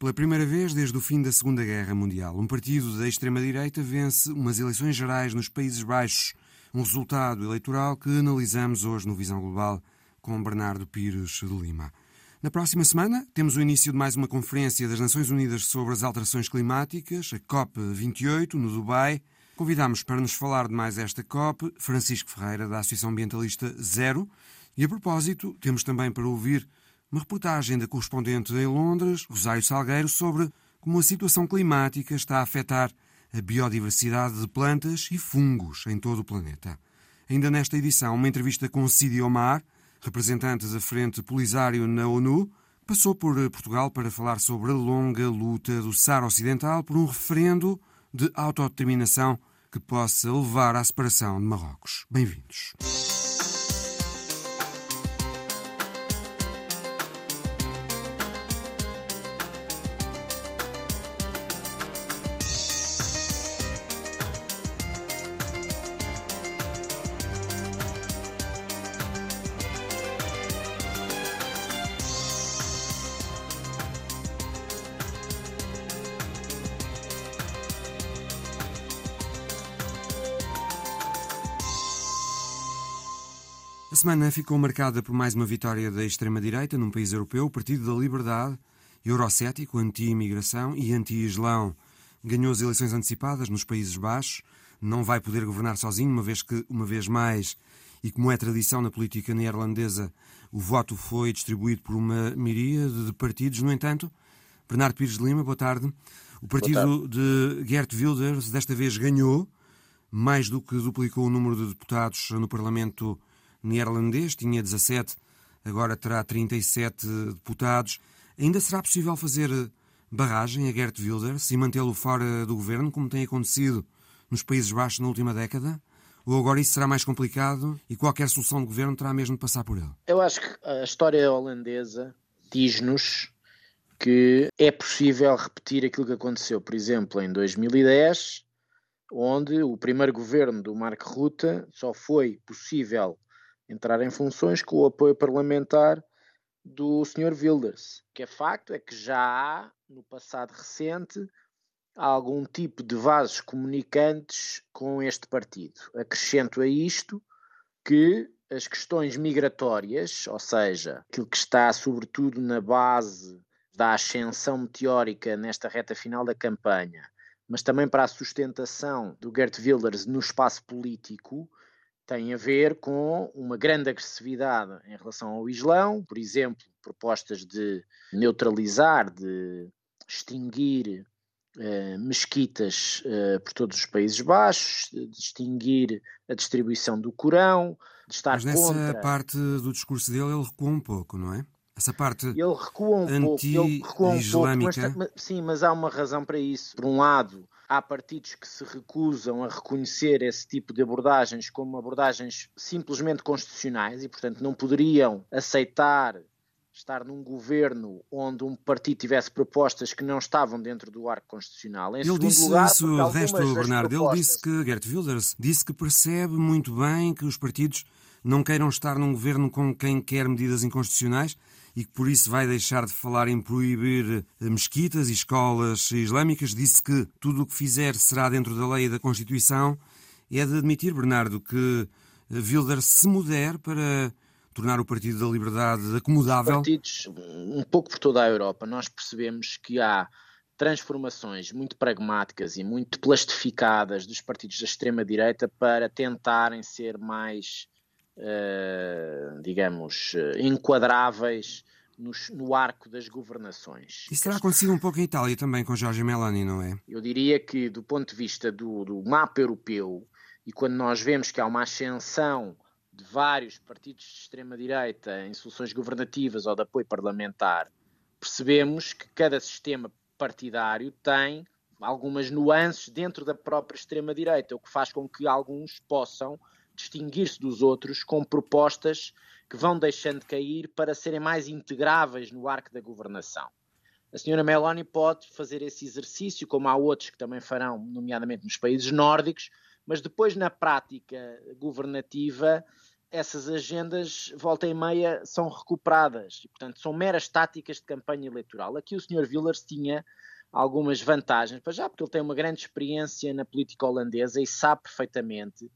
Pela primeira vez desde o fim da Segunda Guerra Mundial, um partido da extrema-direita vence umas eleições gerais nos Países Baixos, um resultado eleitoral que analisamos hoje no Visão Global com Bernardo Pires de Lima. Na próxima semana, temos o início de mais uma conferência das Nações Unidas sobre as alterações climáticas, a COP28, no Dubai. Convidamos para nos falar de mais esta COP Francisco Ferreira, da Associação Ambientalista Zero. E a propósito, temos também para ouvir uma reportagem da correspondente em Londres, Rosário Salgueiro, sobre como a situação climática está a afetar a biodiversidade de plantas e fungos em todo o planeta. Ainda nesta edição, uma entrevista com Cidi Omar, representante da Frente Polisário na ONU, passou por Portugal para falar sobre a longa luta do Saara Ocidental por um referendo de autodeterminação que possa levar à separação de Marrocos. Bem-vindos. Semana ficou marcada por mais uma vitória da extrema-direita num país europeu, o Partido da Liberdade, eurocético, anti-imigração e anti-islão. Ganhou as eleições antecipadas nos Países Baixos, não vai poder governar sozinho, uma vez que, uma vez mais, e como é tradição na política neerlandesa, o voto foi distribuído por uma miríade de partidos. No entanto, Bernardo Pires de Lima, boa tarde. O partido de Gert Wilders desta vez ganhou, mais do que duplicou o número de deputados no Parlamento neerlandês, tinha 17, agora terá 37 deputados. Ainda será possível fazer barragem a Gert Wilders e mantê-lo fora do governo, como tem acontecido nos Países Baixos na última década? Ou agora isso será mais complicado e qualquer solução de governo terá mesmo de passar por ele? Eu acho que a história holandesa diz-nos que é possível repetir aquilo que aconteceu, por exemplo, em 2010, onde o primeiro governo do Mark Rutte só foi possível entrar em funções com o apoio parlamentar do Sr. Wilders. O que é facto é que já há, no passado recente, algum tipo de vasos comunicantes com este partido. Acrescento a isto que as questões migratórias, ou seja, aquilo que está sobretudo na base da ascensão meteórica nesta reta final da campanha, mas também para a sustentação do Gert Wilders no espaço político, tem a ver com uma grande agressividade em relação ao Islão, por exemplo, propostas de neutralizar, de extinguir uh, mesquitas uh, por todos os Países Baixos, de extinguir a distribuição do Corão, de estar Mas nessa contra... parte do discurso dele ele recua um pouco, não é? Essa parte ele recua um pouco, ele recua um pouco mas, sim, mas há uma razão para isso. Por um lado, há partidos que se recusam a reconhecer esse tipo de abordagens como abordagens simplesmente constitucionais e, portanto, não poderiam aceitar estar num governo onde um partido tivesse propostas que não estavam dentro do arco constitucional. Em ele disse lugar, isso, o resto, Bernardo, propostas... ele disse que, Gert Wilders, disse que percebe muito bem que os partidos não queiram estar num governo com quem quer medidas inconstitucionais e que por isso vai deixar de falar em proibir mesquitas e escolas islâmicas. Disse que tudo o que fizer será dentro da lei e da Constituição. É de admitir, Bernardo, que Wilders se muder para tornar o Partido da Liberdade acomodável. Partidos, um pouco por toda a Europa, nós percebemos que há transformações muito pragmáticas e muito plastificadas dos partidos da extrema-direita para tentarem ser mais digamos, eh, enquadráveis no, no, arco das governações. Isso terá acontecido um pouco em Itália também com Jorge Meloni, não é? Eu diria que, do ponto de vista do, do mapa europeu, e quando nós vemos que há uma ascensão de vários partidos de extrema-direita em soluções governativas ou de apoio parlamentar, percebemos que cada sistema partidário tem algumas nuances dentro da própria extrema-direita, o que faz com que alguns possam distinguir-se dos outros com propostas que vão deixando de cair para serem mais integráveis no arco da governação. A senhora Meloni pode fazer esse exercício, como há outros que também farão, nomeadamente nos países nórdicos, mas depois na prática governativa essas agendas, volta e meia, são recuperadas. E, portanto, são meras táticas de campanha eleitoral. Aqui o Sr. Wilders tinha algumas vantagens, para já porque ele tem uma grande experiência na política holandesa e sabe perfeitamente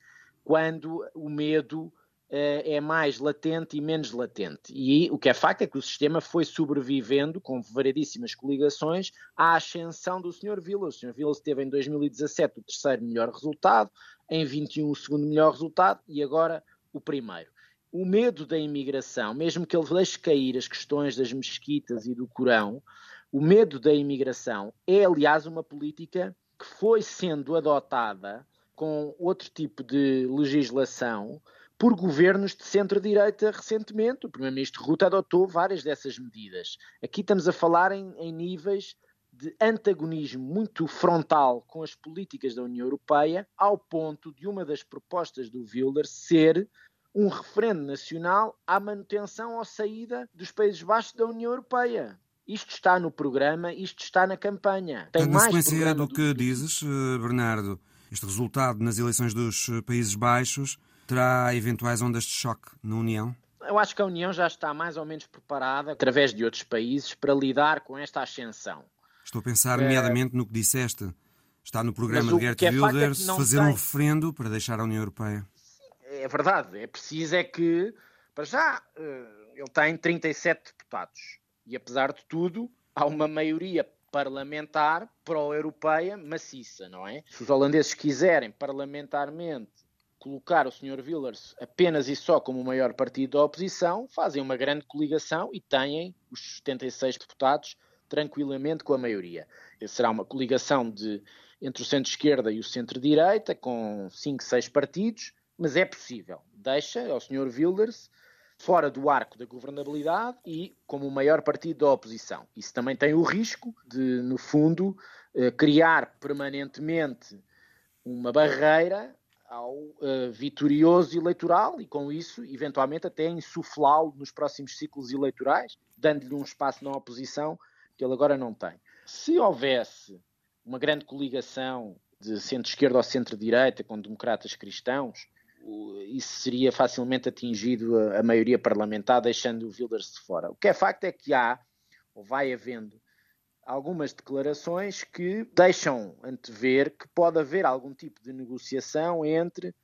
quando o medo é mais latente e menos latente. E o que é facto é que o sistema foi sobrevivendo com variedíssimas coligações à ascensão do Sr. Vila. O Sr. Vila teve em 2017 o terceiro melhor resultado, em 21 o segundo melhor resultado e agora o primeiro. O medo da imigração, mesmo que ele deixe cair as questões das mesquitas e do Corão, o medo da imigração é, aliás, uma política que foi sendo adotada com outro tipo de legislação por governos de centro-direita recentemente. O Primeiro-Ministro Ruta adotou várias dessas medidas. Aqui estamos a falar em, em, níveis de antagonismo muito frontal com as políticas da União Europeia, ao ponto de uma das propostas do Wilders ser um referendo nacional à manutenção ou saída dos Países Baixos da União Europeia. Isto está no programa, isto está na campanha. Tem na sequência do que dizes, eh, Bernardo, este resultado nas eleições dos eh, Países Baixos terá eventuais ondas de choque na União? Eu acho que a União já está mais ou menos preparada, através de outros países, para lidar com esta ascensão. Estou a pensar, nomeadamente, no que disseste. Está no programa de Gert é, é Wilders é fazer tem... um referendo para deixar a União Europeia. É verdade. É preciso é que, para já, eh, ele tem 37 deputados. E, apesar de tudo, há uma maioria parlamentar pró-europeia maciça, não é? Se os holandeses quiserem parlamentarmente colocar o Sr. Wilders apenas e só como o maior partido da oposição, fazem uma grande coligação e têm os 76 deputados tranquilamente com a maioria. Será uma coligação de, entre o centro-esquerda e o centro-direita, com 5, 6 partidos, mas é possível. Deixa ao Sr. Wilders fora do arco da governabilidade e como o maior partido da oposição. Isso também tem o risco de, no fundo, eh, criar permanentemente uma barreira ao uh, vitorioso eleitoral e, com isso, eventualmente até insuflá-lo nos próximos ciclos eleitorais, dando-lhe um espaço na oposição que ele agora não tem. Se houvesse uma grande coligação de centro-esquerda ou centro-direita com democratas cristãos, isso seria facilmente atingido a, a maioria parlamentar, deixando o Wilders de fora. O que é facto é que há, ou vai havendo, algumas declarações que deixam antever que pode haver algum tipo de negociação entre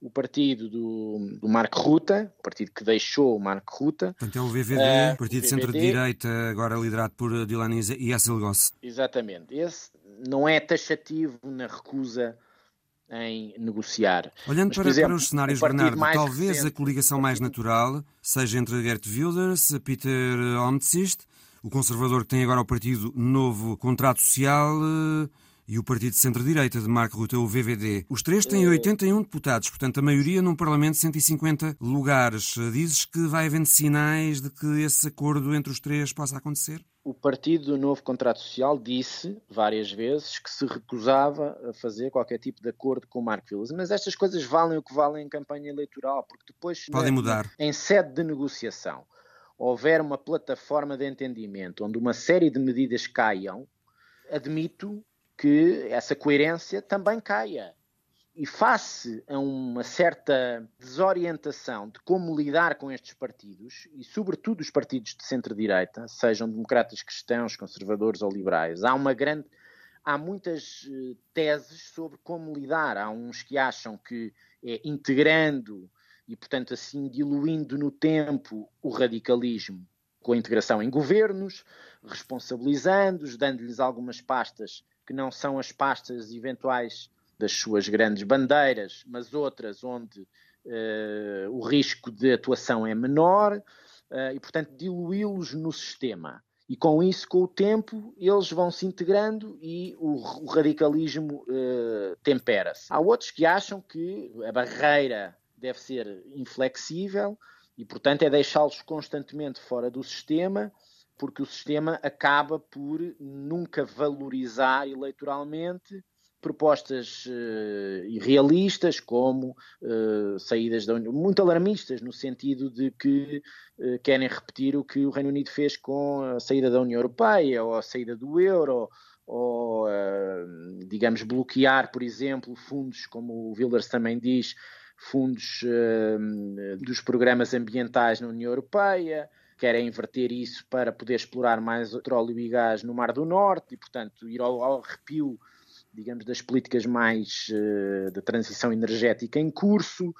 o partido do, do Marco Ruta, o partido que deixou o Marco Ruta. Portanto, é o VVD, uh, partido de centro-direita, agora liderado por Dilan Yassilgoss. Exatamente. Esse não é taxativo na recusa em negociar. Olhando Mas, para, exemplo, para, os cenários, Bernardo, talvez recente, a coligação mais natural seja entre Gert Wilders, Peter Omtzigt o conservador que tem agora o Partido Novo Contrato Social eh, e o Partido de Centro-Direita de Marco Rutte, o VVD. Os três têm 81 deputados, portanto a maioria num Parlamento de 150 lugares. Dizes que vai havendo sinais de que esse acordo entre os três possa acontecer? O Partido do Novo Contrato Social disse várias vezes que se recusava a fazer qualquer tipo de acordo com o Marco Villas. Mas estas coisas valem o que valem em campanha eleitoral, porque depois, Podem mudar. em sede de negociação, houver uma plataforma de entendimento onde uma série de medidas caiam, admito que essa coerência também caia. E face a uma certa desorientação de como lidar com estes partidos, e sobretudo os partidos de centro-direita, sejam democratas cristãos, conservadores ou liberais, há uma grande. Há muitas eh, teses sobre como lidar. Há uns que acham que é integrando e, portanto, assim diluindo no tempo o radicalismo com a integração em governos, responsabilizando-os, dando-lhes algumas pastas que não são as pastas eventuais das suas grandes bandeiras, mas outras onde uh, o risco de atuação é menor, uh, e, portanto, diluí-los no sistema. E com isso, com o tempo, eles vão se integrando e o, o radicalismo uh, tempera-se. Há outros que acham que a barreira deve ser inflexível e, portanto, é deixá-los constantemente fora do sistema, porque o sistema acaba por nunca valorizar eleitoralmente propostas uh, irrealistas, como uh, saídas da União, muito alarmistas, no sentido de que uh, querem repetir o que o Reino Unido fez com a saída da União Europeia ou a saída do euro, ou, digamos, bloquear, por exemplo, fundos, como o Wilders também diz, fundos dos programas ambientais na União Europeia, querem inverter isso para poder explorar mais petróleo e gás no Mar do Norte e, portanto, ir ao, ao arrepio, digamos, das políticas mais uh, da transição energética em curso.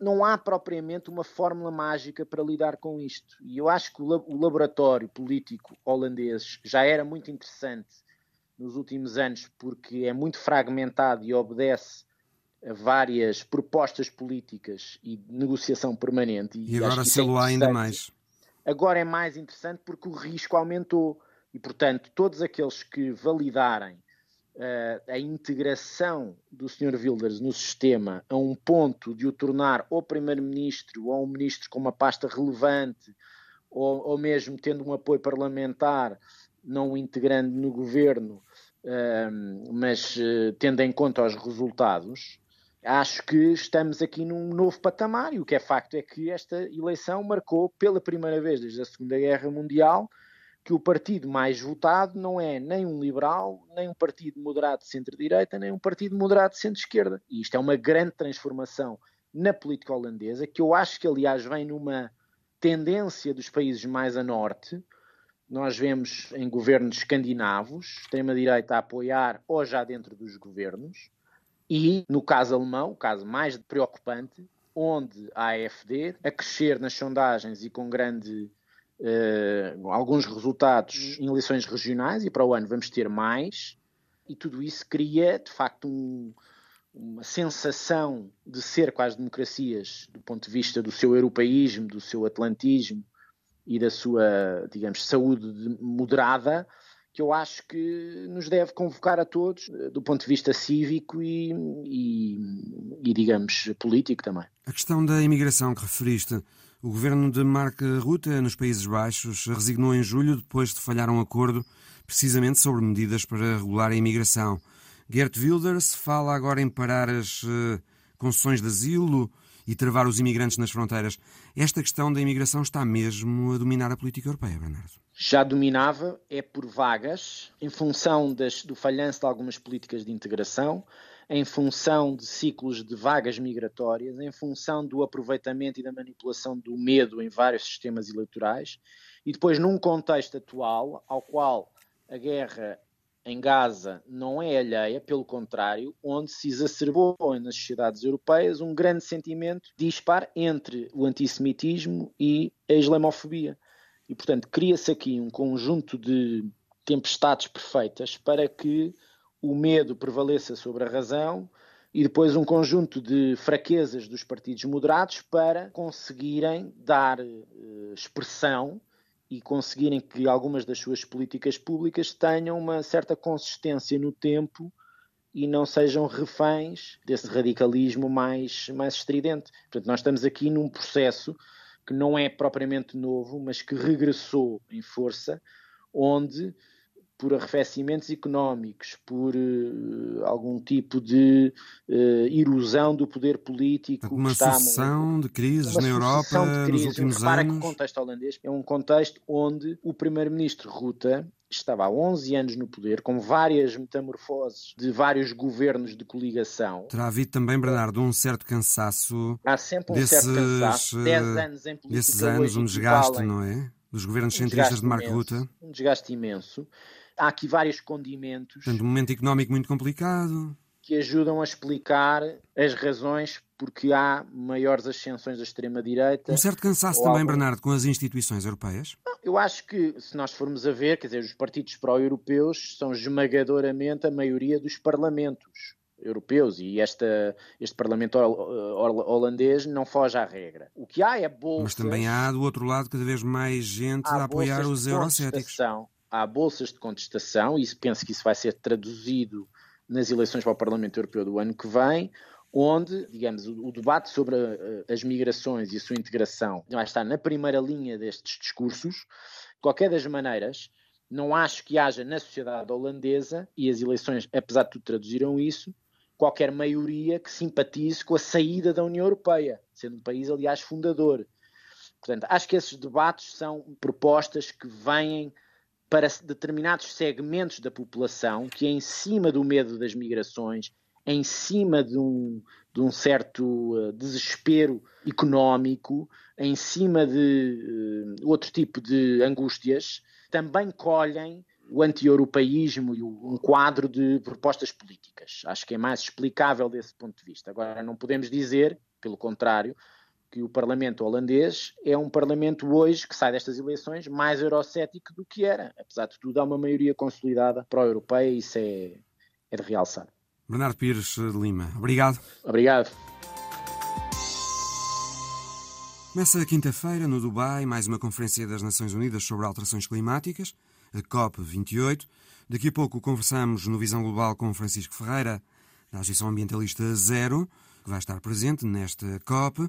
Não há propriamente uma fórmula mágica para lidar com isto. E eu acho que o laboratório político holandês já era muito interessante nos últimos anos porque é muito fragmentado e obedece a várias propostas políticas e negociação permanente. E, e agora se lo há ainda mais. Agora é mais interessante porque o risco aumentou e, portanto, todos aqueles que validarem a integração do Sr. Wilders no sistema a um ponto de o tornar ou primeiro-ministro ou um ministro com uma pasta relevante ou, ou mesmo tendo um apoio parlamentar, não o integrando no governo, uh, mas uh, tendo em conta os resultados, acho que estamos aqui num novo patamar e o que é facto é que esta eleição marcou pela primeira vez desde a Segunda Guerra Mundial que o partido mais votado não é nem um liberal, nem um partido moderado de centro-direita, nem um partido moderado de centro-esquerda. E isto é uma grande transformação na política holandesa, que eu acho que, aliás, vem numa tendência dos países mais a norte. Nós vemos em governos escandinavos, extrema-direita a apoiar ou já dentro dos governos, e, no caso alemão, o caso mais preocupante, onde a AfD, a crescer nas sondagens e com grande uh, alguns resultados em eleições regionais, e para o ano vamos ter mais, e tudo isso cria, de facto, um, uma sensação de cerco às democracias do ponto de vista do seu europeísmo, do seu atlantismo e da sua, digamos, saúde moderada, que eu acho que nos deve convocar a todos, eh, do ponto de vista cívico e, e, e, digamos, político também. A questão da imigração que referiste, o governo de Mark Rutte, nos Países Baixos, resignou em julho depois de falhar um acordo precisamente sobre medidas para regular a imigração. Gert Wilders fala agora em parar as uh, concessões de asilo e travar os imigrantes nas fronteiras. Esta questão da imigração está mesmo a dominar a política europeia, Bernardo? Já dominava, é por vagas, em função das, do falhanço de algumas políticas de integração, em função de ciclos de vagas migratórias, em função do aproveitamento e da manipulação do medo em vários sistemas eleitorais, e depois num contexto atual ao qual a guerra em Gaza não é alheia, pelo contrário, onde se exacerbou nas sociedades europeias um grande sentimento dispar entre o antissemitismo e a islamofobia. E, portanto, cria-se aqui um conjunto de tempestades perfeitas para que o medo prevaleça sobre a razão e depois um conjunto de fraquezas dos partidos moderados para conseguirem dar uh, expressão e conseguirem que algumas das suas políticas públicas tenham uma certa consistência no tempo e não sejam reféns desse radicalismo mais, mais estridente. Portanto, nós estamos aqui num processo que não é propriamente novo, mas que regressou em força, onde por arrefecimentos económicos, por uh, algum tipo de uh, erosão do poder político. Uma sucessão de crises na Europa de crises. nos últimos Repara anos. que o contexto holandês é um contexto onde o primeiro-ministro Rutte estava há 11 anos no poder, com várias metamorfoses de vários governos de coligação. Terá havido também, Bernardo, um certo cansaço. Há sempre um desses, certo cansaço. 10 eh, anos em política. Desses anos, um desgaste, não é? Dos governos um centristas de Marco Rutte. Um desgaste imenso há aqui vários condimentos. Portanto, um momento económico muito complicado. Que ajudam a explicar as razões porque há maiores ascensões da extrema-direita. Um certo cansaço também. Bernardo, com as instituições europeias? Eu acho que, se nós formos a ver, quer dizer, os partidos pró-europeus são esmagadoramente a maioria dos parlamentos europeus e esta, este parlamento holandês não foge à regra. O que há é bolsas... Mas também há, do outro lado, cada vez mais gente a apoiar os eurocéticos há bolsas de contestação, e penso que isso vai ser traduzido nas eleições para o Parlamento Europeu do ano que vem, onde, digamos, o, debate sobre a, as migrações e a sua integração vai estar na primeira linha destes discursos. De qualquer das maneiras, não acho que haja na sociedade holandesa, e as eleições, apesar de tudo, traduziram isso, qualquer maioria que simpatize com a saída da União Europeia, sendo um país, aliás, fundador. Portanto, acho que esses debates são propostas que vêm para determinados segmentos da população que, em cima do medo das migrações, em cima de um, de um certo uh, desespero económico, em cima de uh, outro tipo de angústias, também colhem o anti-europeísmo e um quadro de propostas políticas. Acho que é mais explicável desse ponto de vista. Agora, não podemos dizer, pelo contrário, que o Parlamento holandês é um Parlamento hoje que sai destas eleições mais eurocético do que era. Apesar de tudo, há uma maioria consolidada pró-europeia e isso é, é de realçar. Bernardo Pires de Lima, obrigado. Obrigado. Começa quinta-feira, no Dubai, mais uma Conferência das Nações Unidas sobre Alterações Climáticas, a COP28. Daqui a pouco conversamos no Visão Global com Francisco Ferreira, da Agência Ambientalista Zero, que vai estar presente nesta COP.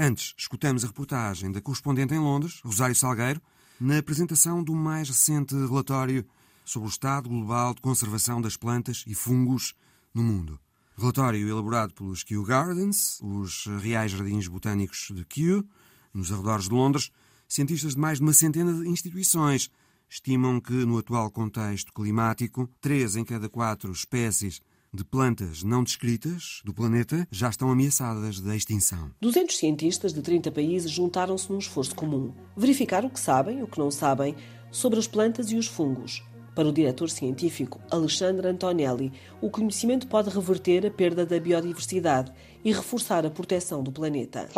Antes, escutamos a reportagem da correspondente em Londres, Rosário Salgueiro, na apresentação do mais recente relatório sobre o estado global de conservação das plantas e fungos no mundo. Relatório elaborado pelos Kew Gardens, os Reais Jardins Botânicos de Kew, nos arredores de Londres, cientistas de mais de uma centena de instituições estimam que, no atual contexto climático, três em cada quatro espécies de plantas não descritas do planeta já estão ameaçadas de extinção. 200 cientistas de 30 países juntaram-se num esforço comum. Verificar o que sabem e o que não sabem sobre as plantas e os fungos. Para o diretor científico Alexandre Antonelli, o conhecimento pode reverter a perda da biodiversidade e reforçar a proteção do planeta.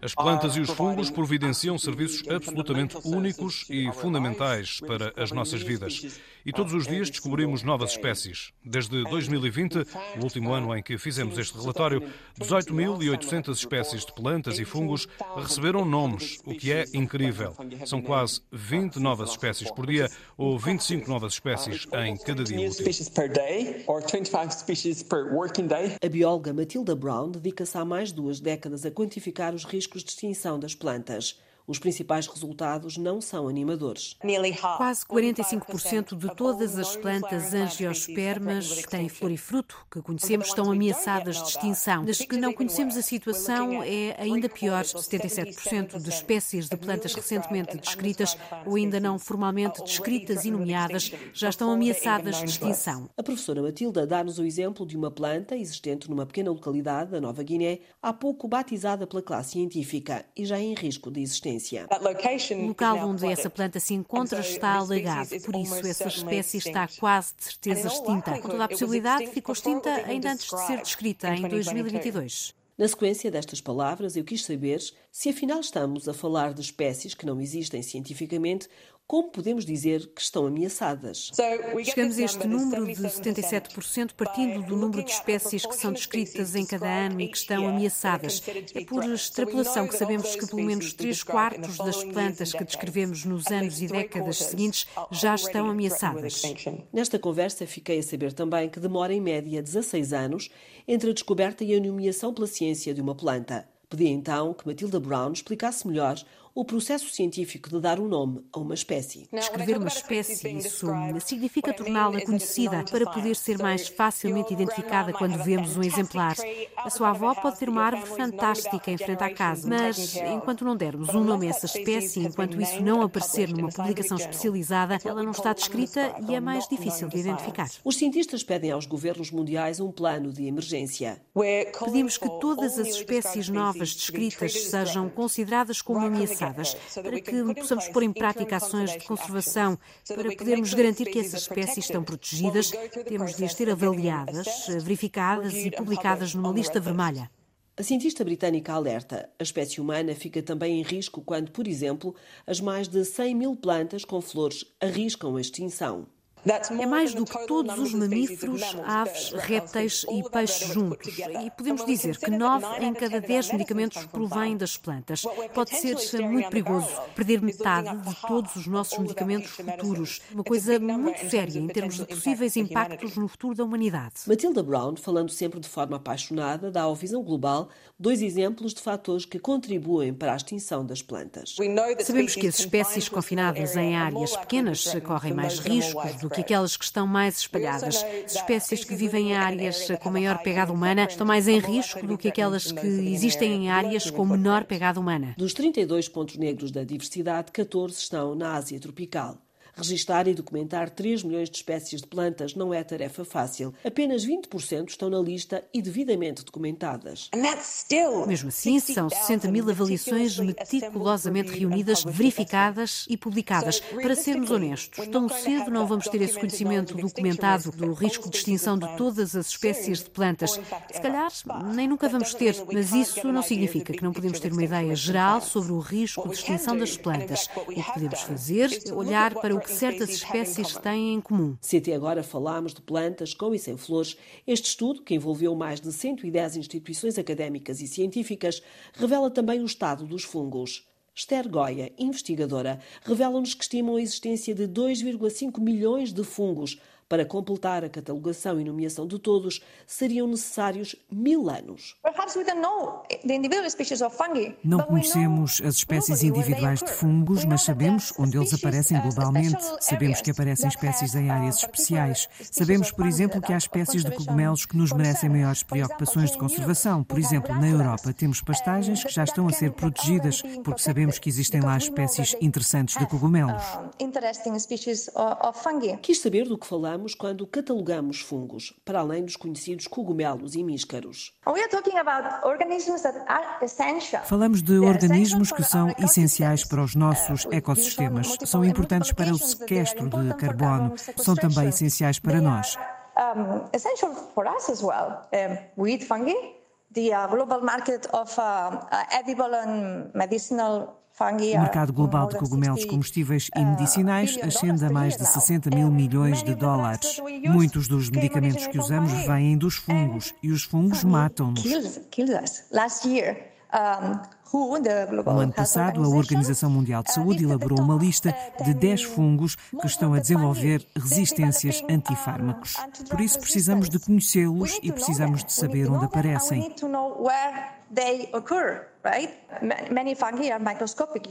As plantas e os fungos providenciam serviços absolutamente únicos e fundamentais para as nossas vidas. E todos os dias descobrimos novas espécies. Desde 2020, o último ano em que fizemos este relatório, 18.800 espécies de plantas e fungos receberam nomes, o que é incrível. São quase 20 novas espécies por dia ou 25 novas espécies em cada dia útil. A bióloga Matilda Brown dedica-se há mais de duas décadas a quantificar os riscos de extinção das plantas. Os principais resultados não são animadores. Quase 45% de todas as plantas angiospermas que têm flor e fruto que conhecemos estão ameaçadas de extinção. Das que não conhecemos a situação é ainda pior. 77% de espécies de plantas recentemente descritas ou ainda não formalmente descritas e nomeadas já estão ameaçadas de extinção. A professora Matilda dá-nos o exemplo de uma planta existente numa pequena localidade da Nova Guiné, há pouco batizada pela classe científica e já em risco de existência. O local onde essa planta se encontra está alagado, por isso essa espécie está quase de certeza extinta. Com toda a possibilidade, ficou extinta ainda antes de ser descrita, em 2022. Na sequência destas palavras, eu quis saber se afinal estamos a falar de espécies que não existem cientificamente como podemos dizer que estão ameaçadas? Chegamos a este número de 77% partindo do número de espécies que são descritas em cada ano e que estão ameaçadas. É por extrapolação que sabemos que pelo menos 3 quartos das plantas que descrevemos nos anos e décadas seguintes já estão ameaçadas. Nesta conversa fiquei a saber também que demora em média 16 anos entre a descoberta e a nomeação pela ciência de uma planta. Pedi então que Matilda Brown explicasse melhor o processo científico de dar um nome a uma espécie. Descrever uma espécie, isso significa torná-la conhecida para poder ser mais facilmente identificada quando vemos um exemplar. A sua avó pode ter uma árvore fantástica em frente à casa, mas enquanto não dermos um nome a essa espécie, enquanto isso não aparecer numa publicação especializada, ela não está descrita e é mais difícil de identificar. Os cientistas pedem aos governos mundiais um plano de emergência. Pedimos que todas as espécies novas descritas sejam consideradas como ameaçadas para que possamos pôr em prática ações de conservação, para podermos garantir que essas espécies estão protegidas, temos de as ter avaliadas, verificadas e publicadas numa lista vermelha. A cientista britânica alerta: a espécie humana fica também em risco quando, por exemplo, as mais de 100 mil plantas com flores arriscam a extinção. É mais do que todos os mamíferos, aves, répteis e peixes juntos. E podemos dizer que 9 em cada 10 medicamentos provêm das plantas. Pode ser muito perigoso perder metade de todos os nossos medicamentos futuros. Uma coisa muito séria em termos de possíveis impactos no futuro da humanidade. Matilda Brown, falando sempre de forma apaixonada, dá ao Visão Global dois exemplos de fatores que contribuem para a extinção das plantas. Sabemos que as espécies confinadas em áreas pequenas correm mais riscos do que aquelas que estão mais espalhadas. As espécies que vivem em áreas com maior pegada humana estão mais em risco do que aquelas que existem em áreas com menor pegada humana. Dos 32 pontos negros da diversidade, 14 estão na Ásia tropical. Registar e documentar 3 milhões de espécies de plantas não é tarefa fácil. Apenas 20% estão na lista e devidamente documentadas. Mesmo assim, são 60 mil avaliações meticulosamente reunidas, verificadas e publicadas. Para sermos honestos, tão cedo não vamos ter esse conhecimento documentado do risco de extinção de todas as espécies de plantas. Se calhar nem nunca vamos ter, mas isso não significa que não podemos ter uma ideia geral sobre o risco de extinção das plantas. O que podemos fazer é olhar para o que certas espécies têm em comum. Se até agora falámos de plantas com e sem flores, este estudo, que envolveu mais de 110 instituições académicas e científicas, revela também o estado dos fungos. Esther Goya, investigadora, revela-nos que estimam a existência de 2,5 milhões de fungos, para completar a catalogação e nomeação de todos, seriam necessários mil anos. Não conhecemos as espécies individuais de fungos, mas sabemos onde eles aparecem globalmente. Sabemos que aparecem espécies em áreas especiais. Sabemos, por exemplo, que há espécies de cogumelos que nos merecem maiores preocupações de conservação. Por exemplo, na Europa temos pastagens que já estão a ser protegidas, porque sabemos que existem lá espécies interessantes de cogumelos. Quis saber do que falamos falamos quando catalogamos fungos, para além dos conhecidos cogumelos e míscaros. Falamos de organismos que são essenciais para os nossos ecossistemas, são importantes para o sequestro de carbono, são também essenciais para nós. Essential for us as well. Wheat fungi, the uh, global market of uh, edible and medicinal o mercado global de cogumelos comestíveis e medicinais ascende a mais de 60 mil milhões de dólares. Muitos dos medicamentos que usamos vêm dos fungos e os fungos matam-nos. No ano passado, a Organização Mundial de Saúde elaborou uma lista de 10 fungos que estão a desenvolver resistências antifármacos. Por isso, precisamos de conhecê-los e precisamos de saber onde aparecem.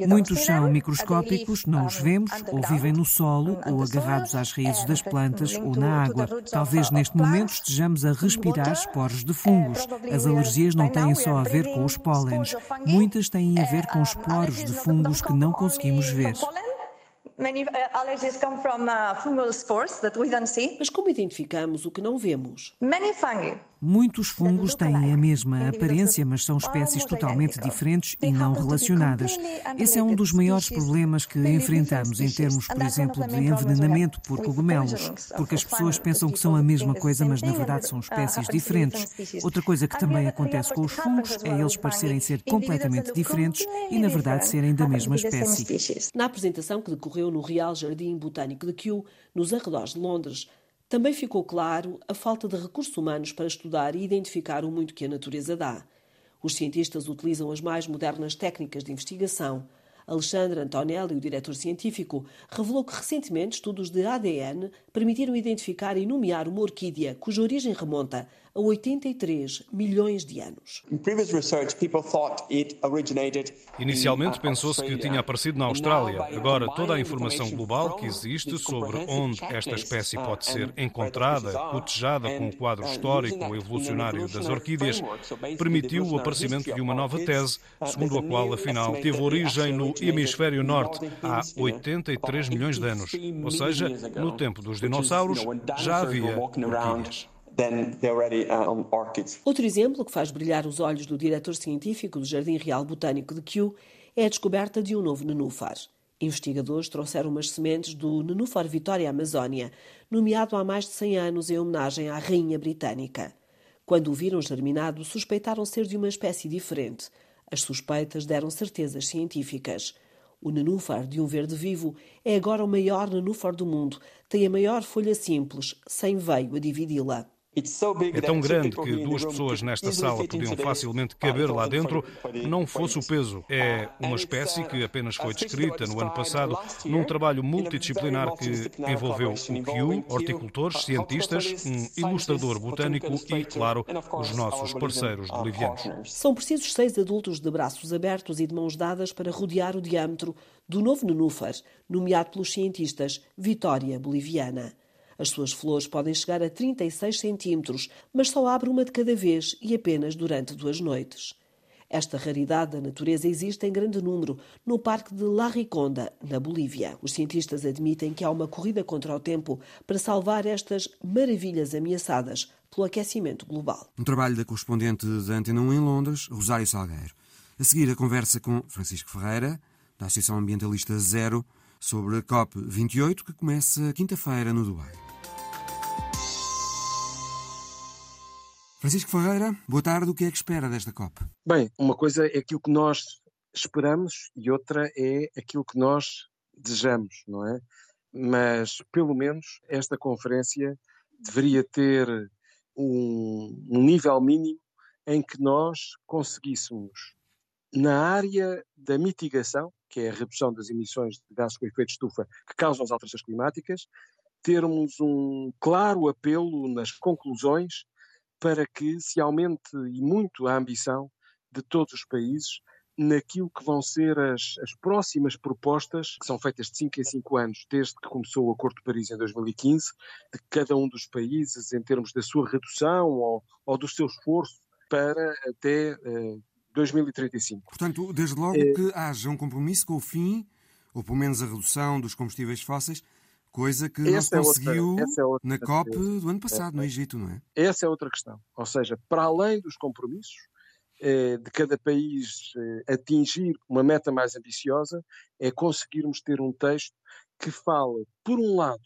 Muitos são microscópicos, não os vemos, ou vivem no solo, ou agarrados às raízes das plantas ou na água. Talvez neste momento estejamos a respirar esporos de fungos. As alergias não têm só a ver com os pólenes, muitas têm a ver com os poros de fungos que não conseguimos ver. Mas como identificamos o que não vemos? Muitos fungos têm a mesma aparência, mas são espécies totalmente diferentes e não relacionadas. Esse é um dos maiores problemas que enfrentamos em termos, por exemplo, de envenenamento por cogumelos, porque as pessoas pensam que são a mesma coisa, mas na verdade são espécies diferentes. Outra coisa que também acontece com os fungos é eles parecerem ser completamente diferentes e, na verdade, serem da mesma espécie. Na apresentação que decorreu no Real Jardim Botânico de Kew, nos arredores de Londres, também ficou claro a falta de recursos humanos para estudar e identificar o muito que a natureza dá. Os cientistas utilizam as mais modernas técnicas de investigação. Alexandre Antonelli, o diretor científico, revelou que recentemente estudos de ADN permitiram identificar e nomear uma orquídea cuja origem remonta a 83 milhões de anos. Inicialmente pensou-se que tinha aparecido na Austrália. Agora, toda a informação global que existe sobre onde esta espécie pode ser encontrada, cotejada com o quadro histórico ou evolucionário das orquídeas, permitiu o aparecimento de uma nova tese, segundo a qual, afinal, teve origem no hemisfério norte há 83 milhões de anos. Ou seja, no tempo dos dinossauros já havia orquídeas. Uh, Outro exemplo que faz brilhar os olhos do diretor científico do Jardim Real Botânico de Kew é a descoberta de um novo nenúfar. Investigadores trouxeram umas sementes do nenúfar Vitória Amazónia, nomeado há mais de 100 anos em homenagem à rainha britânica. Quando o viram germinado, suspeitaram ser de uma espécie diferente. As suspeitas deram certezas científicas. O nenúfar de um verde vivo é agora o maior nenúfar do mundo. Tem a maior folha simples, sem veio a dividi-la. É tão grande que duas pessoas nesta sala podiam facilmente caber lá dentro, não fosse o peso. É uma espécie que apenas foi descrita no ano passado num trabalho multidisciplinar que envolveu o Kew, horticultores, cientistas, um ilustrador botânico e, claro, os nossos parceiros bolivianos. São precisos seis adultos de braços abertos e de mãos dadas para rodear o diâmetro do novo nenúfar, nomeado pelos cientistas Vitória Boliviana. As suas flores podem chegar a 36 centímetros, mas só abre uma de cada vez e apenas durante duas noites. Esta raridade da natureza existe em grande número no Parque de La Riconda, na Bolívia. Os cientistas admitem que há uma corrida contra o tempo para salvar estas maravilhas ameaçadas pelo aquecimento global. Um trabalho da correspondente da Antena 1 em Londres, Rosário Salgueiro. A seguir, a conversa com Francisco Ferreira, da Associação Ambientalista Zero, sobre a COP28, que começa quinta-feira no Dubai. Francisco Ferreira, boa tarde. O que é que espera desta COP? Bem, uma coisa é aquilo que nós esperamos e outra é aquilo que nós desejamos, não é? Mas, pelo menos, esta conferência deveria ter um, um nível mínimo em que nós conseguíssemos, na área da mitigação, que é a redução das emissões de gases com efeito de estufa que causam as alterações climáticas, termos um claro apelo nas conclusões para que se aumente e muito a ambição de todos os países naquilo que vão ser as, as, próximas propostas, que são feitas de 5 em 5 anos, desde que começou o Acordo de Paris em 2015, de cada um dos países em termos da sua redução ou, ou do seu esforço para até uh, 2035. Portanto, desde logo é... que haja um compromisso com o fim, ou pelo menos a redução dos combustíveis fósseis, Coisa que não se conseguiu é outra, é na COP do ano passado, é, no Egito, não é? Essa é outra questão. Ou seja, para além dos compromissos eh, de cada país eh, atingir uma meta mais ambiciosa, é conseguirmos ter um texto que fala, por um lado,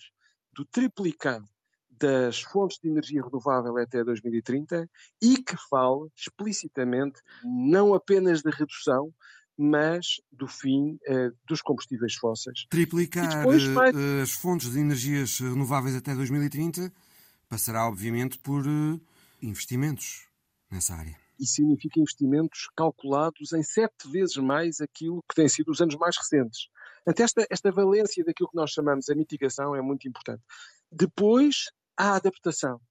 do triplicado das fontes de energia renovável até 2030 e que fala explicitamente não apenas da redução, mas do fim uh, dos combustíveis fósseis. Triplicar vai... uh, as fontes de energias renováveis até 2030 passará, obviamente, por investimentos nessa área. E significa investimentos calculados em sete vezes mais aquilo que tem sido os anos mais recentes. Portanto, esta, esta valência daquilo que nós chamamos a mitigação é muito importante. Depois, a adaptação.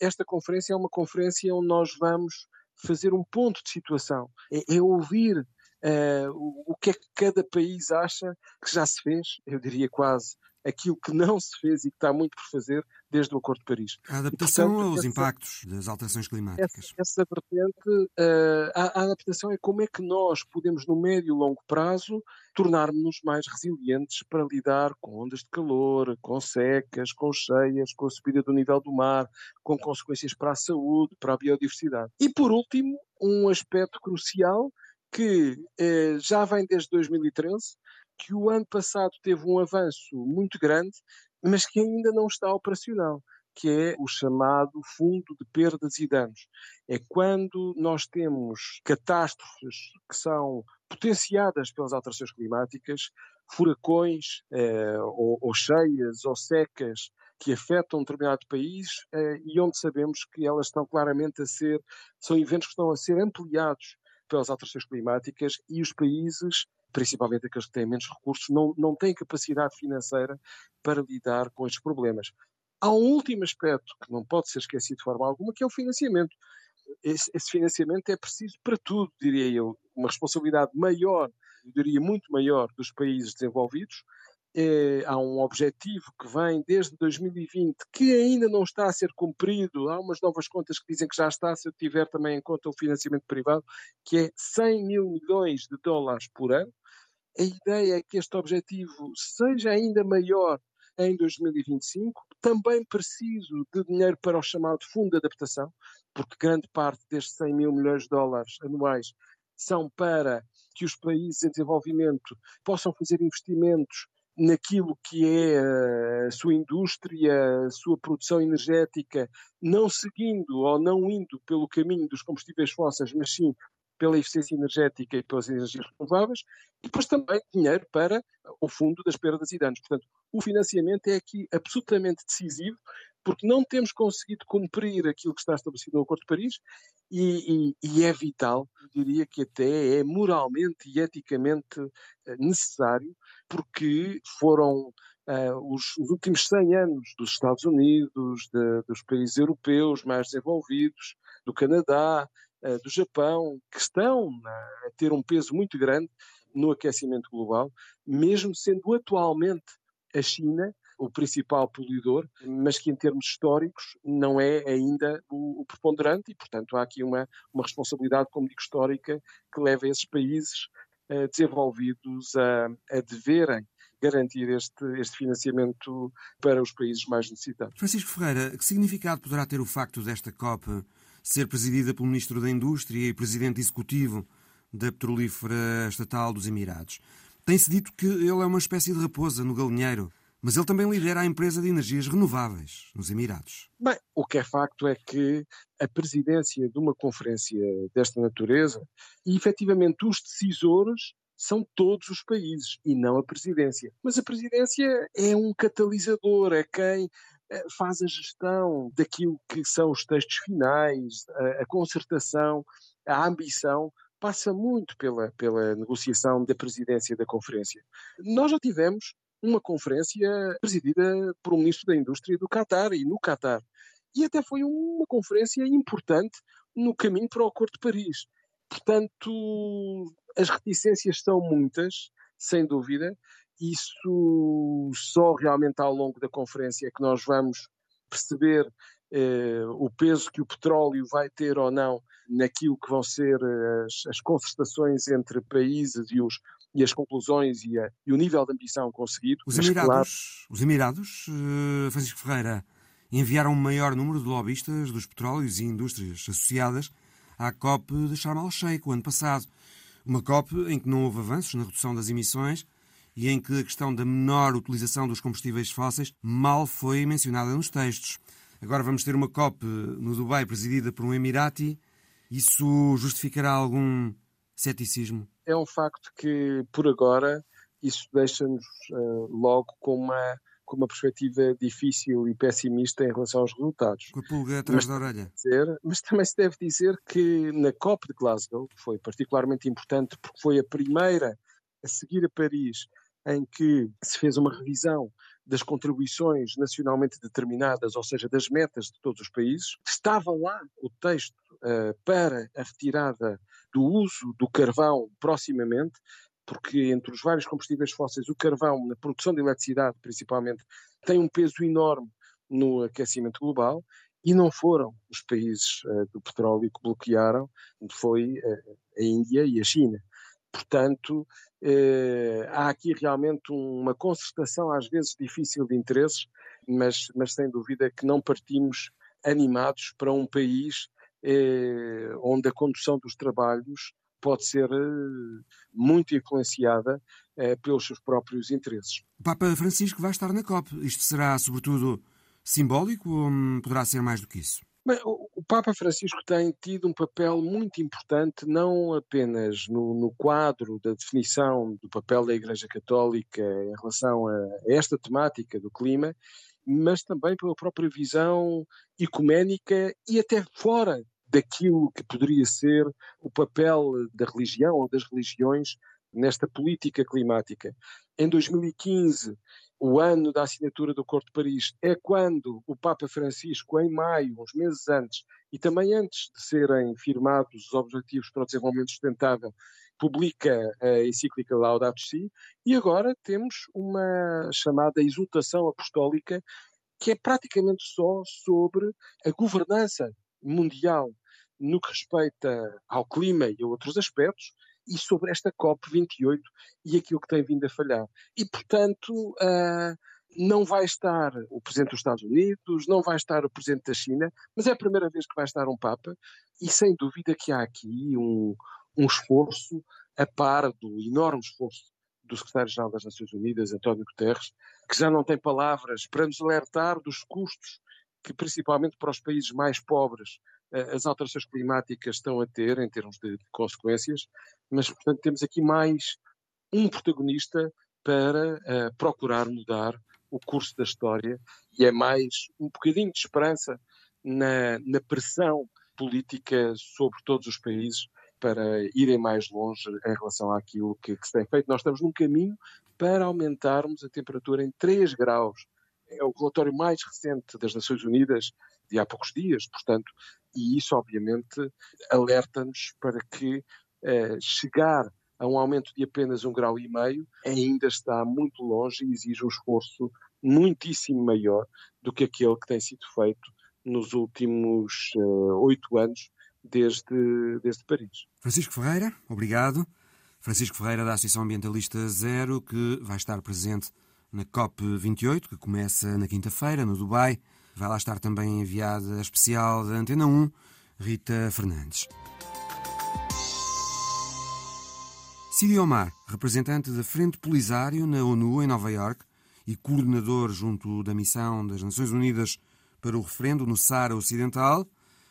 Esta conferência é uma conferência onde nós vamos fazer um ponto de situação. É, é ouvir uh, o, o que é que cada país acha que já se fez, eu diria quase aquilo que não se fez e que está muito por fazer desde o Acordo de Paris. A adaptação e, portanto, aos essa, impactos das alterações climáticas. Essa, essa vertente, uh, a, a, adaptação é como é que nós podemos, no médio e longo prazo, tornarmos-nos mais resilientes para lidar com ondas de calor, com secas, com cheias, com a subida do nível do mar, com consequências para a saúde, para a biodiversidade. E, por último, um aspecto crucial que eh, já vem desde 2013, que o ano passado teve um avanço muito grande, mas que ainda não está operacional, que é o chamado Fundo de Perdas e Danos. É quando nós temos catástrofes que são potenciadas pelas alterações climáticas, furacões eh, ou, ou, cheias ou secas que afetam um determinado país eh, e onde sabemos que elas estão claramente a ser, são eventos que estão a ser ampliados pelas alterações climáticas e os países, principalmente aqueles que têm menos recursos, não, não têm capacidade financeira para lidar com estes problemas. Há um último aspecto que não pode ser esquecido de forma alguma, que é o financiamento. Esse, esse financiamento é preciso para tudo, diria eu. Uma responsabilidade maior, eu diria muito maior, dos países desenvolvidos, é, há um objetivo que vem desde 2020 que ainda não está a ser cumprido. Há umas novas contas que dizem que já está, se eu tiver também em conta o financiamento privado, que é 100 mil milhões de dólares por ano. A ideia é que este objetivo seja ainda maior em 2025. Também preciso de dinheiro para o chamado Fundo de Adaptação, porque grande parte destes 100 mil milhões de dólares anuais são para que os países em desenvolvimento possam fazer investimentos naquilo que é a sua indústria, a sua produção energética, não seguindo ou não indo pelo caminho dos combustíveis fósseis, mas sim pela eficiência energética e pelas energias renováveis, e depois também dinheiro para o fundo das perdas e danos. Portanto, o financiamento é aqui absolutamente decisivo, porque não temos conseguido cumprir aquilo que está estabelecido no Acordo de Paris e, e, e é vital, diria que até é moralmente e eticamente eh, necessário, porque foram uh, os, os, últimos 100 anos dos Estados Unidos, de, dos países europeus mais desenvolvidos, do Canadá, uh, do Japão, que estão a ter um peso muito grande no aquecimento global, mesmo sendo atualmente a China o principal poluidor, mas que em termos históricos não é ainda o, o preponderante e, portanto, há aqui uma, uma responsabilidade, como digo, histórica que leva esses países uh, desenvolvidos a, a deverem garantir este, este financiamento para os países mais necessitados. Francisco Ferreira, que significado poderá ter o facto desta COP ser presidida pelo Ministro da Indústria e Presidente Executivo da Petrolífera Estatal dos Emirados? Tem-se dito que ele é uma espécie de raposa no galinheiro, mas ele também lidera a empresa de energias renováveis nos Emirados. Bem, o que é facto é que a presidência de uma conferência desta natureza e efetivamente os decisores são todos os países e não a presidência. Mas a presidência é um catalisador, é quem eh, faz a gestão daquilo que são os textos finais, a, a concertação, a ambição, passa muito pela, pela negociação da presidência da conferência. Nós já tivemos uma conferência presidida por um ministro da Indústria do Qatar e no Qatar. E até foi uma conferência importante no caminho para o Acordo de Paris. Portanto, as reticências são muitas, sem dúvida. Isso só realmente ao longo da conferência é que nós vamos perceber eh, o peso que o petróleo vai ter ou não naquilo que vão ser as, as concertações entre países e, os, e as conclusões e, a, e, o nível de ambição conseguido. Os Emirados, claro... os Emirados uh, Francisco Ferreira, enviaram o maior número de lobistas dos petróleos e indústrias associadas à COP de Sharm el-Sheikh o ano passado. Uma COP em que não houve avanços na redução das emissões e em que a questão da menor utilização dos combustíveis fósseis mal foi mencionada nos textos. Agora vamos ter uma COP no Dubai presidida por um Emirati. Isso justificará algum ceticismo? É um facto que, por agora, isso deixa-nos uh, logo com uma com uma perspectiva difícil e pessimista em relação aos resultados. Com a pulga atrás mas, da orelha. Dizer, mas também se deve dizer que na COP de Glasgow, que foi particularmente importante porque foi a primeira a seguir a Paris em que se fez uma revisão das contribuições nacionalmente determinadas, ou seja, das metas de todos os países. Estava lá o texto uh, para a retirada do uso do carvão proximamente, porque entre os vários combustíveis fósseis, o carvão, na produção de eletricidade principalmente, tem um peso enorme no aquecimento global e não foram os países uh, do petróleo que bloquearam, foi uh, a Índia e a China. Portanto, eh, há aqui realmente uma concertação, às vezes difícil de interesses, mas, mas sem dúvida que não partimos animados para um país eh, onde a condução dos trabalhos pode ser eh, muito influenciada eh, pelos seus próprios interesses. O Papa Francisco vai estar na COP. Isto será, sobretudo, simbólico ou hum, poderá ser mais do que isso? O Papa Francisco tem tido um papel muito importante, não apenas no, no, quadro da definição do papel da Igreja Católica em relação a, esta temática do clima, mas também pela própria visão ecuménica e até fora daquilo que poderia ser o papel da religião ou das religiões nesta política climática. Em 2015, o ano da assinatura do Acordo de Paris, é quando o Papa Francisco, em maio, uns meses antes, e também antes de serem firmados os Objetivos para o Desenvolvimento Sustentável, publica a encíclica Laudato Si, e agora temos uma chamada exultação apostólica que é praticamente só sobre a governança mundial no que respeita ao clima e a outros aspectos, e sobre esta COP28 e aquilo que tem vindo a falhar. E, portanto, uh, não vai estar o Presidente dos Estados Unidos, não vai estar o Presidente da China, mas é a primeira vez que vai estar um Papa, e sem dúvida que há aqui um, um esforço a par do enorme esforço do Secretário-Geral das Nações Unidas, António Guterres, que já não tem palavras para nos alertar dos custos que, principalmente para os países mais pobres, as alterações climáticas estão a ter em termos de, consequências, mas, portanto, temos aqui mais um protagonista para uh, procurar mudar o curso da história e é mais um bocadinho de esperança na, na pressão política sobre todos os países para irem mais longe em relação àquilo que, que se tem feito. Nós estamos num caminho para aumentarmos a temperatura em 3 graus. É o relatório mais recente das Nações Unidas de há poucos dias, portanto, e isso obviamente alerta-nos para que eh, chegar a um aumento de apenas um grau e meio ainda está muito longe e exige um esforço muitíssimo maior do que aquele que tem sido feito nos últimos oito uh, anos desde, desde Paris. Francisco Ferreira, obrigado. Francisco Ferreira, da Associação Ambientalista Zero, que vai estar presente na COP28, que começa na quinta-feira, no Dubai. Vai lá estar também enviada especial da Antena 1, Rita Fernandes. Cidi Omar, representante da Frente Polisário na ONU em Nova York e coordenador junto da missão das Nações Unidas para o referendo no Saara Ocidental,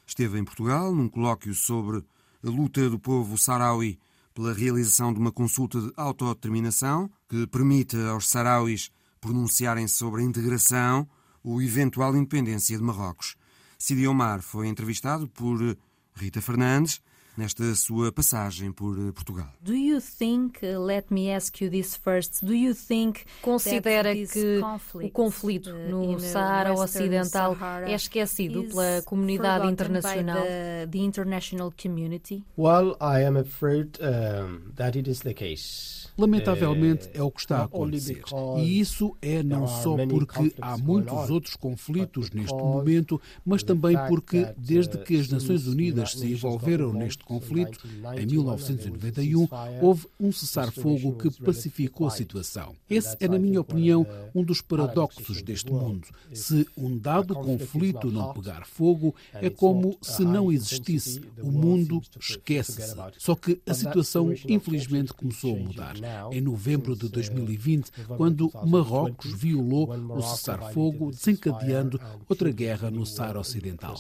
esteve em Portugal num colóquio sobre a luta do povo saharaui pela realização de uma consulta de autodeterminação que permita aos sarauis pronunciarem sobre a integração ou eventual independência de Marrocos. Sidi Omar foi entrevistado por Rita Fernandes nesta sua passagem por Portugal. Do you think, uh, let me ask you this first, do you think considera que o conflito no Saara Ocidental é esquecido pela comunidade internacional? The international community? Well, I am afraid um, that it is the case. Lamentavelmente é o que está a acontecer. E isso é não só porque há muitos outros conflitos neste momento, mas também porque, desde que as Nações Unidas se envolveram neste conflito, em 1991, houve um cessar-fogo que pacificou a situação. Esse é, na minha opinião, um dos paradoxos deste mundo. Se um dado conflito não pegar fogo, é como se não existisse. O mundo esquece-se. Só que a situação, infelizmente, começou a mudar em novembro de 2020, quando Marrocos violou o cessar-fogo, desencadeando outra guerra no Saara Ocidental.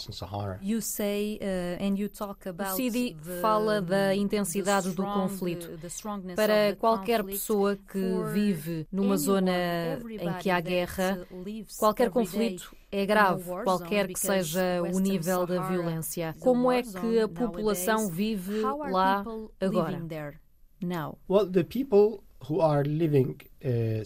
You say, and you talk about o Sidi fala da intensidade do conflito. Para qualquer pessoa que vive numa zona em que há guerra, qualquer conflito é grave, qualquer que seja o nível da violência. Como é que a população vive lá agora? Now? Well, the people who are living uh,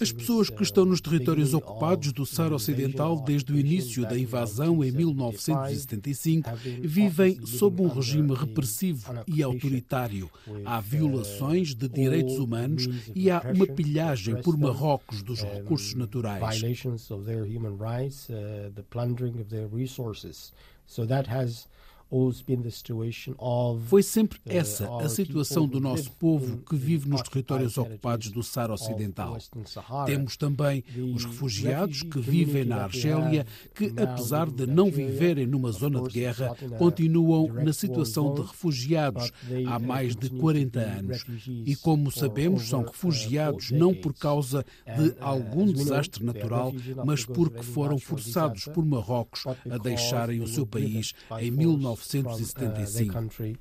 as pessoas que estão nos territórios ocupados do Saara Ocidental desde o início da invasão em 1975 vivem sob um regime repressivo e autoritário. Há violações de direitos humanos e há uma pilhagem por Marrocos dos recursos naturais. So that has foi sempre essa a situação do nosso povo que vive nos territórios ocupados do Saara Ocidental. Temos também os refugiados que vivem na Argélia, que, apesar de não viverem numa zona de guerra, continuam na situação de refugiados há mais de 40 anos. E, como sabemos, são refugiados não por causa de algum desastre natural, mas porque foram forçados por Marrocos a deixarem o seu país em 19 Since self-sustained uh, their country.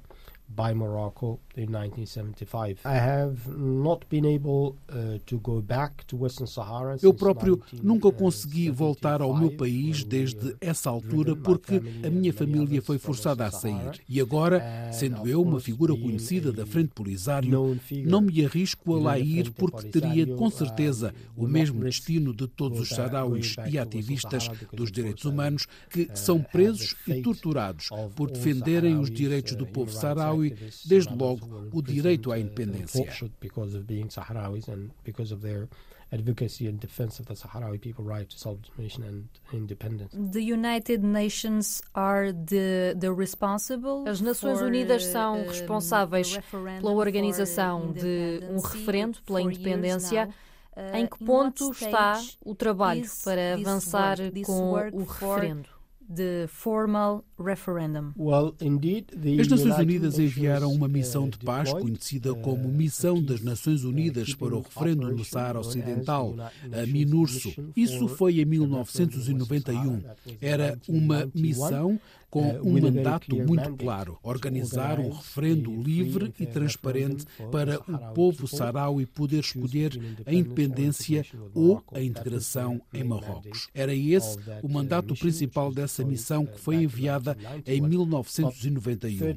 By Morocco in 1975. I have not been able uh, to go back to Western Sahara. Eu próprio nunca consegui voltar ao meu país desde essa altura porque a minha família foi forçada a sair. E agora, sendo eu uma figura conhecida da Frente Polisário, não me arrisco a lá ir porque teria com certeza o mesmo destino de todos os sarauis e ativistas dos direitos humanos que são presos e torturados por defenderem os direitos do povo sarau Desde logo o direito à independência. advocacy and defense of the Sahrawi people right to self-determination and independence. The United Nations are the, the responsible As Nações Unidas são responsáveis pela organização de um referendo pela independência. Em que ponto está o trabalho para avançar com o referendo? the formal referendum. Well, indeed, As Nações Unidas enviaram uma missão de paz conhecida como Missão das Nações Unidas para o Referendo no Saara Ocidental, a MINURSO. Isso foi em 1991. Era uma missão com um mandato muito claro: organizar um referendo livre e transparente para o povo saharaui poder escolher a independência ou a integração em Marrocos. Era esse o mandato principal dessa missão que foi enviada em 1991.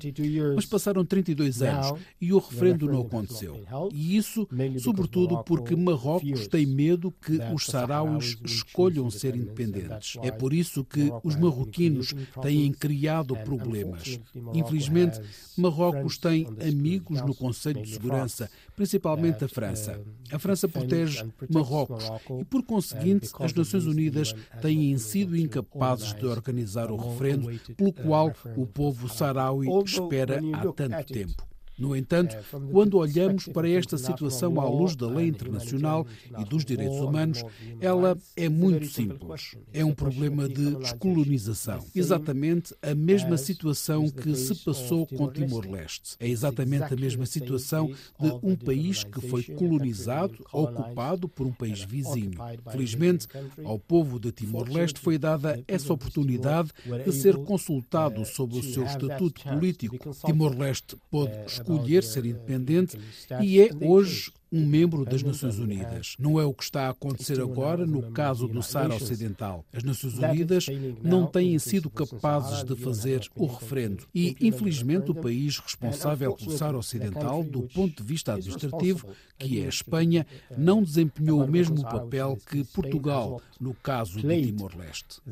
Mas passaram 32 anos e o referendo não aconteceu. E isso, sobretudo, porque Marrocos tem medo que os sarauis escolham ser independentes. É por isso que os marroquinos têm criado problemas. Infelizmente, Marrocos tem amigos no Conselho de Segurança, principalmente a França. A França protege Marrocos e, por conseguinte, as Nações Unidas têm sido incapazes de organizar o referendo pelo qual o povo saharaui espera há tanto tempo. No entanto, é, quando olhamos para esta situação à luz da lei internacional e dos direitos humanos, ela é muito simples. É um problema de descolonização. Exatamente a mesma situação que se passou com Timor-Leste. É exatamente a mesma situação de um país que foi colonizado, ocupado por um país vizinho. Felizmente, ao povo de Timor-Leste foi dada essa oportunidade de ser consultado sobre o seu estatuto político. Timor-Leste pôde escolher ser independente e é hoje um membro das Nações Unidas. Não é o que está a acontecer agora no caso do Saara Ocidental. As Nações Unidas não têm sido capazes de fazer o referendo. E, infelizmente, o país responsável pelo Saara Ocidental, do ponto de vista administrativo, que é a Espanha, não desempenhou o mesmo papel que Portugal no caso de Timor-Leste.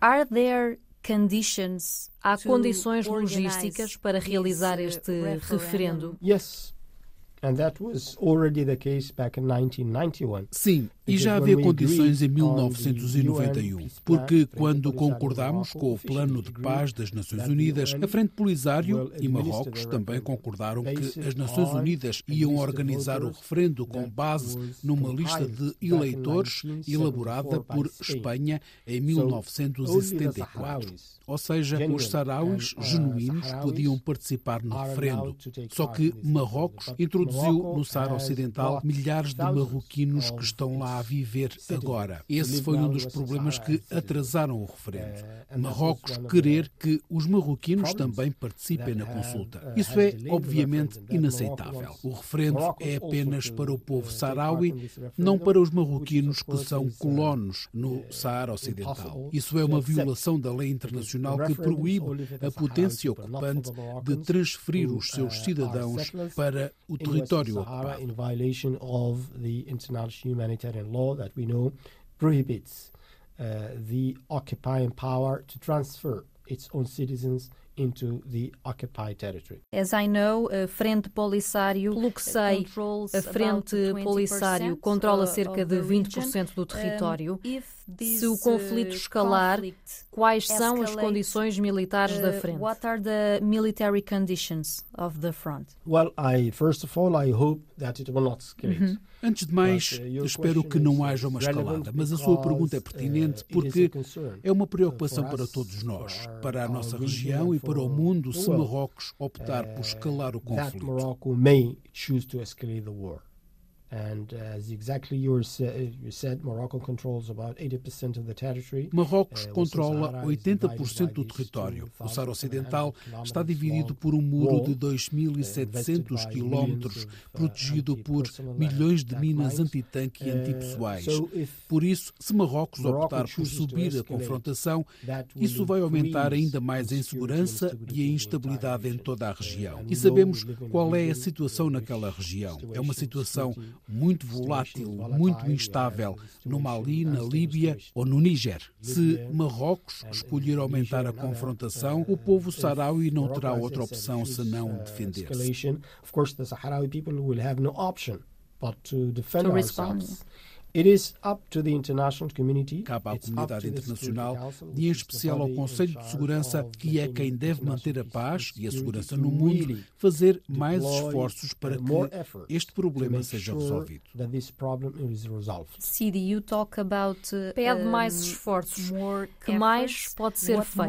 Are there conditions, há condições logísticas para realizar este referendo? Yes. Sim, e já havia condições em 1991, porque quando concordámos com o Plano de Paz das Nações Unidas, a Frente Polisário e Marrocos também concordaram que as Nações Unidas iam organizar o referendo com base numa lista de eleitores elaborada por Espanha em 1974. Ou seja, os sarauis uh, genuínos podiam participar no referendo. Só que Marrocos introduziu no Saara Ocidental milhares de marroquinos que estão lá a viver agora. Esse foi um dos problemas que atrasaram o referendo. Marrocos querer que os marroquinos também participem na consulta. Isso é, obviamente, inaceitável. O referendo é apenas para o povo saharaui, não para os marroquinos que são colonos no Saara Ocidental. Isso é uma violação da lei internacional que proíbe a potência ocupante de transferir os seus cidadãos para o território ocupado American law that we know prohibits uh, the occupying power to transfer its own citizens into the occupied territory. As I know, a Frente Polisário, pelo que sei, a Frente Polisário controla cerca de 20% do território. Se o conflito escalar, quais são as condições militares da frente? What are the military conditions of the front? Well, I first of all I hope that it will not escalate. Uh -huh. Antes de mais, uh, espero que não haja uma escalada, mas a sua pergunta é uh, pertinente porque é uma preocupação para todos nós, para a nossa região e para o mundo se Marrocos optar por escalar o conflito. And as exactly you said, Morocco controls about 80% of the territory. Marrocos uh, controla 80% do território. O Saara Ocidental está dividido por um muro de 2.700 quilómetros, protegido por milhões de minas antitanque e antipessoais. Por isso, se Marrocos optar por subir a confrontação, isso vai aumentar ainda mais a insegurança e a instabilidade em toda a região. E sabemos qual é a situação naquela região. É uma situação muito volátil, muito instável no Mali, na Líbia ou no Níger. Se Marrocos escolher aumentar a confrontação, o povo saharaui não terá outra opção senão defender-se. Cabe à comunidade internacional e, em especial, ao Conselho de Segurança, que é quem deve manter a paz e a segurança no mundo, fazer mais esforços para que este problema seja resolvido. Cidi, you talk about pede mais esforços. Que mais pode ser feito?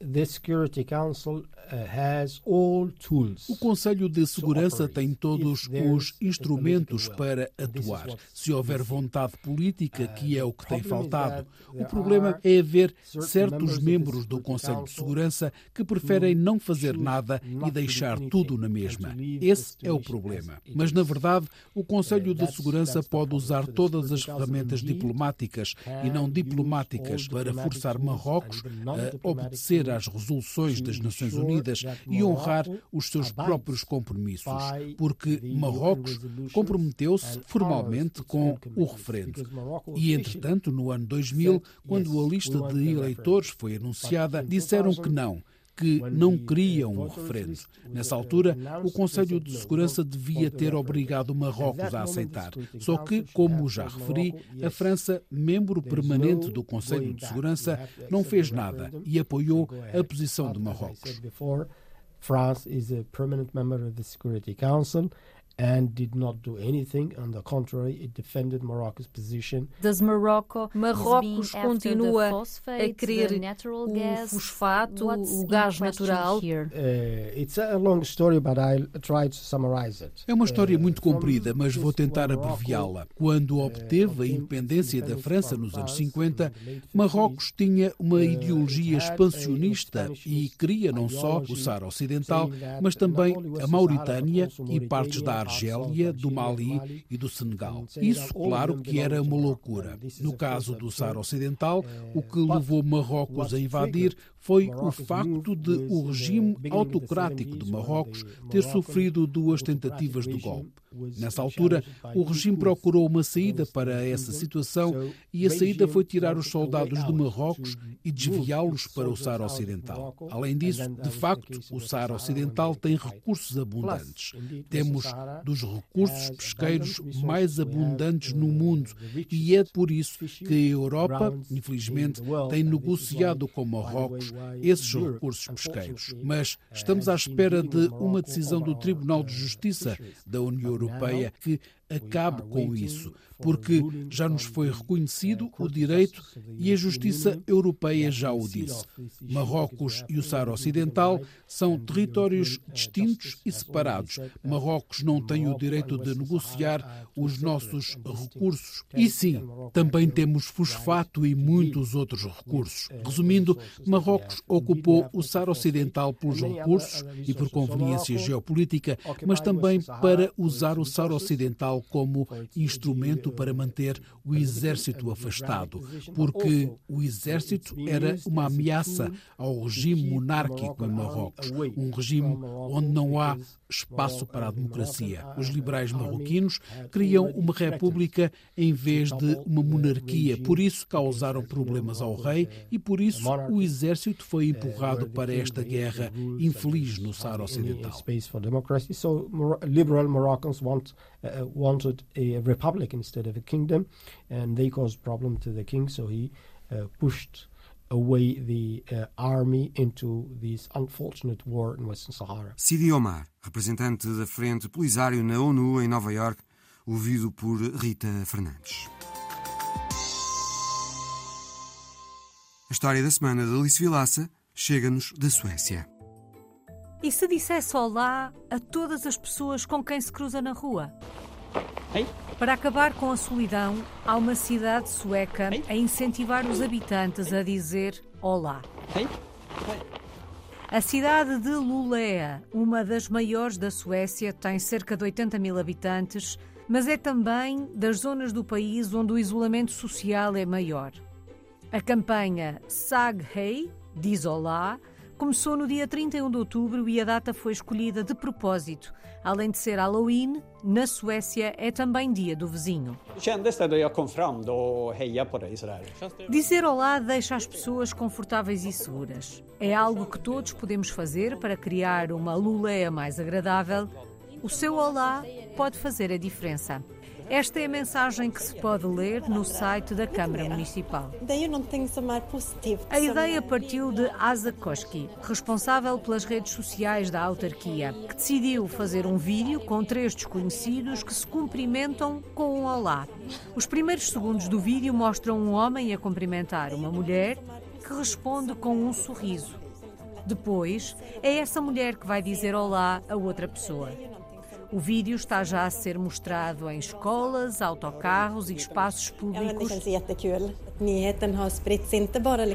The Security Council uh, has all tools. O Conselho de Segurança tem todos os instrumentos para atuar. Se houver vontade política, que é o que tem faltado, o problema é haver certos membros do Conselho de Segurança que preferem não fazer nada e deixar tudo na mesma. Esse é o problema. Mas, na verdade, o Conselho de Segurança pode usar todas as ferramentas diplomáticas e não diplomáticas para forçar Marrocos a obedecer atender às resoluções das Nações Unidas e honrar os seus próprios compromissos, porque Marrocos comprometeu-se formalmente com o referendo. E, entretanto, no ano 2000, quando a lista de eleitores foi anunciada, disseram que não que não queriam o referendo. Nessa altura, o Conselho de Segurança devia ter obrigado Marrocos a aceitar. Só que, como já referi, a França, membro permanente do Conselho de Segurança, não fez nada e apoiou a posição de Marrocos. France is a permanent member of the Security Council and did not do anything. On the contrary, it defended Morocco's position. Does Morocco Marrocos continua a querer o fosfato, o gás natural? Uh, it's a long story, but I'll try to summarize it. É uma história uh, muito comprida, mas vou tentar abreviá-la. Quando uh, obteve a independência da França nos anos 50, Marrocos tinha uma ideologia expansionista e queria não só o Saara Ocidental, mas também a Mauritânia e partes da Argélia, do Mali e do Senegal. Isso, claro, que era uma loucura. No caso do Saara Ocidental, o que levou Marrocos a invadir foi o facto de o regime autocrático de Marrocos ter sofrido duas tentativas de golpe. Nessa altura, o regime procurou uma saída para essa situação e a saída foi tirar os soldados de Marrocos e desviá-los para o Saara Ocidental. Além disso, de facto, o Saara Ocidental tem recursos abundantes. Temos dos recursos pesqueiros mais abundantes no mundo e é por isso que a Europa, infelizmente, tem negociado com Marrocos esses recursos pesqueiros. Mas estamos à espera de uma decisão do Tribunal de Justiça da União Europeia que acabe com isso, porque já nos foi reconhecido o direito e a justiça europeia já o disse. Marrocos e o Saara Ocidental são territórios distintos e separados. Marrocos não tem o direito de negociar os nossos recursos. E sim, também temos fosfato e muitos outros recursos. Resumindo, Marrocos ocupou o Saara Ocidental pelos recursos e por conveniência geopolítica, mas também para usar o Saara Ocidental como instrumento para manter o exército afastado, porque o exército era uma ameaça ao regime monárquico em Marrocos, um regime onde não há espaço para a democracia. Os liberais marroquinos queriam uma república em vez de uma monarquia, por isso causaram problemas ao rei e por isso o exército foi empurrado para esta guerra infeliz no Saara Ocidental. Uh, wanted a republic instead of a kingdom, and they caused problem to the king, so he uh, pushed away the uh, army into this unfortunate war in Western Sahara. Sidi Omar, representante da Frente Polisário na ONU em Nova York, ouvido por Rita Fernandes. A história da semana de Alice Vilaça chega-nos da Suécia. E se dissesse olá a todas as pessoas com quem se cruza na rua? Para acabar com a solidão, há uma cidade sueca a incentivar os habitantes a dizer olá. A cidade de Luleå, uma das maiores da Suécia, tem cerca de 80 mil habitantes, mas é também das zonas do país onde o isolamento social é maior. A campanha Sag Hei, diz olá, começou no dia 31 de outubro e a data foi escolhida de propósito. Além de ser Halloween, na Suécia é também dia do vizinho. Dizer olá deixa as pessoas confortáveis e seguras. É algo que todos podemos fazer para criar uma luleia mais agradável. O seu olá pode fazer a diferença. Esta é a mensagem que se pode ler no site da Câmara Municipal. A ideia partiu de Asa Koski, responsável pelas redes sociais da autarquia, que decidiu fazer um vídeo com três desconhecidos que se cumprimentam com um olá. Os primeiros segundos do vídeo mostram um homem a cumprimentar uma mulher que responde com um sorriso. Depois, é essa mulher que vai dizer olá a outra pessoa. O vídeo está já a ser mostrado em escolas, autocarros e espaços públicos.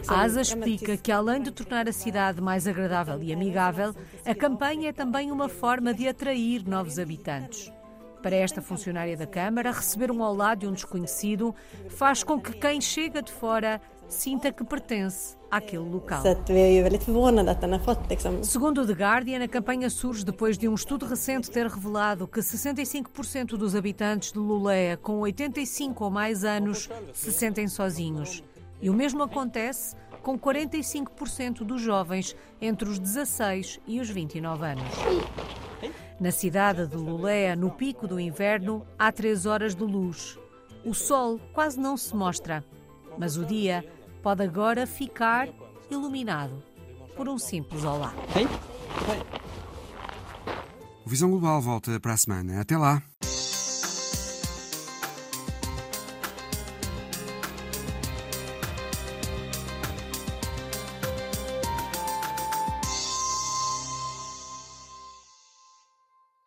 A ASA explica que, além de tornar a cidade mais agradável e amigável, a campanha é também uma forma de atrair novos habitantes. Para esta funcionária da Câmara, receber um olá de um desconhecido faz com que quem chega de fora sinta que pertence àquele local. Segundo o The Guardian, a campanha surge depois de um estudo recente ter revelado que 65% dos habitantes de Lulea com 85 ou mais anos se sentem sozinhos. E o mesmo acontece com 45% dos jovens entre os 16 e os 29 anos. Na cidade de Lulea, no pico do inverno, há três horas de luz. O sol quase não se mostra, mas o dia pode agora ficar iluminado por um simples olá. O Visão Global volta para a semana. Até lá!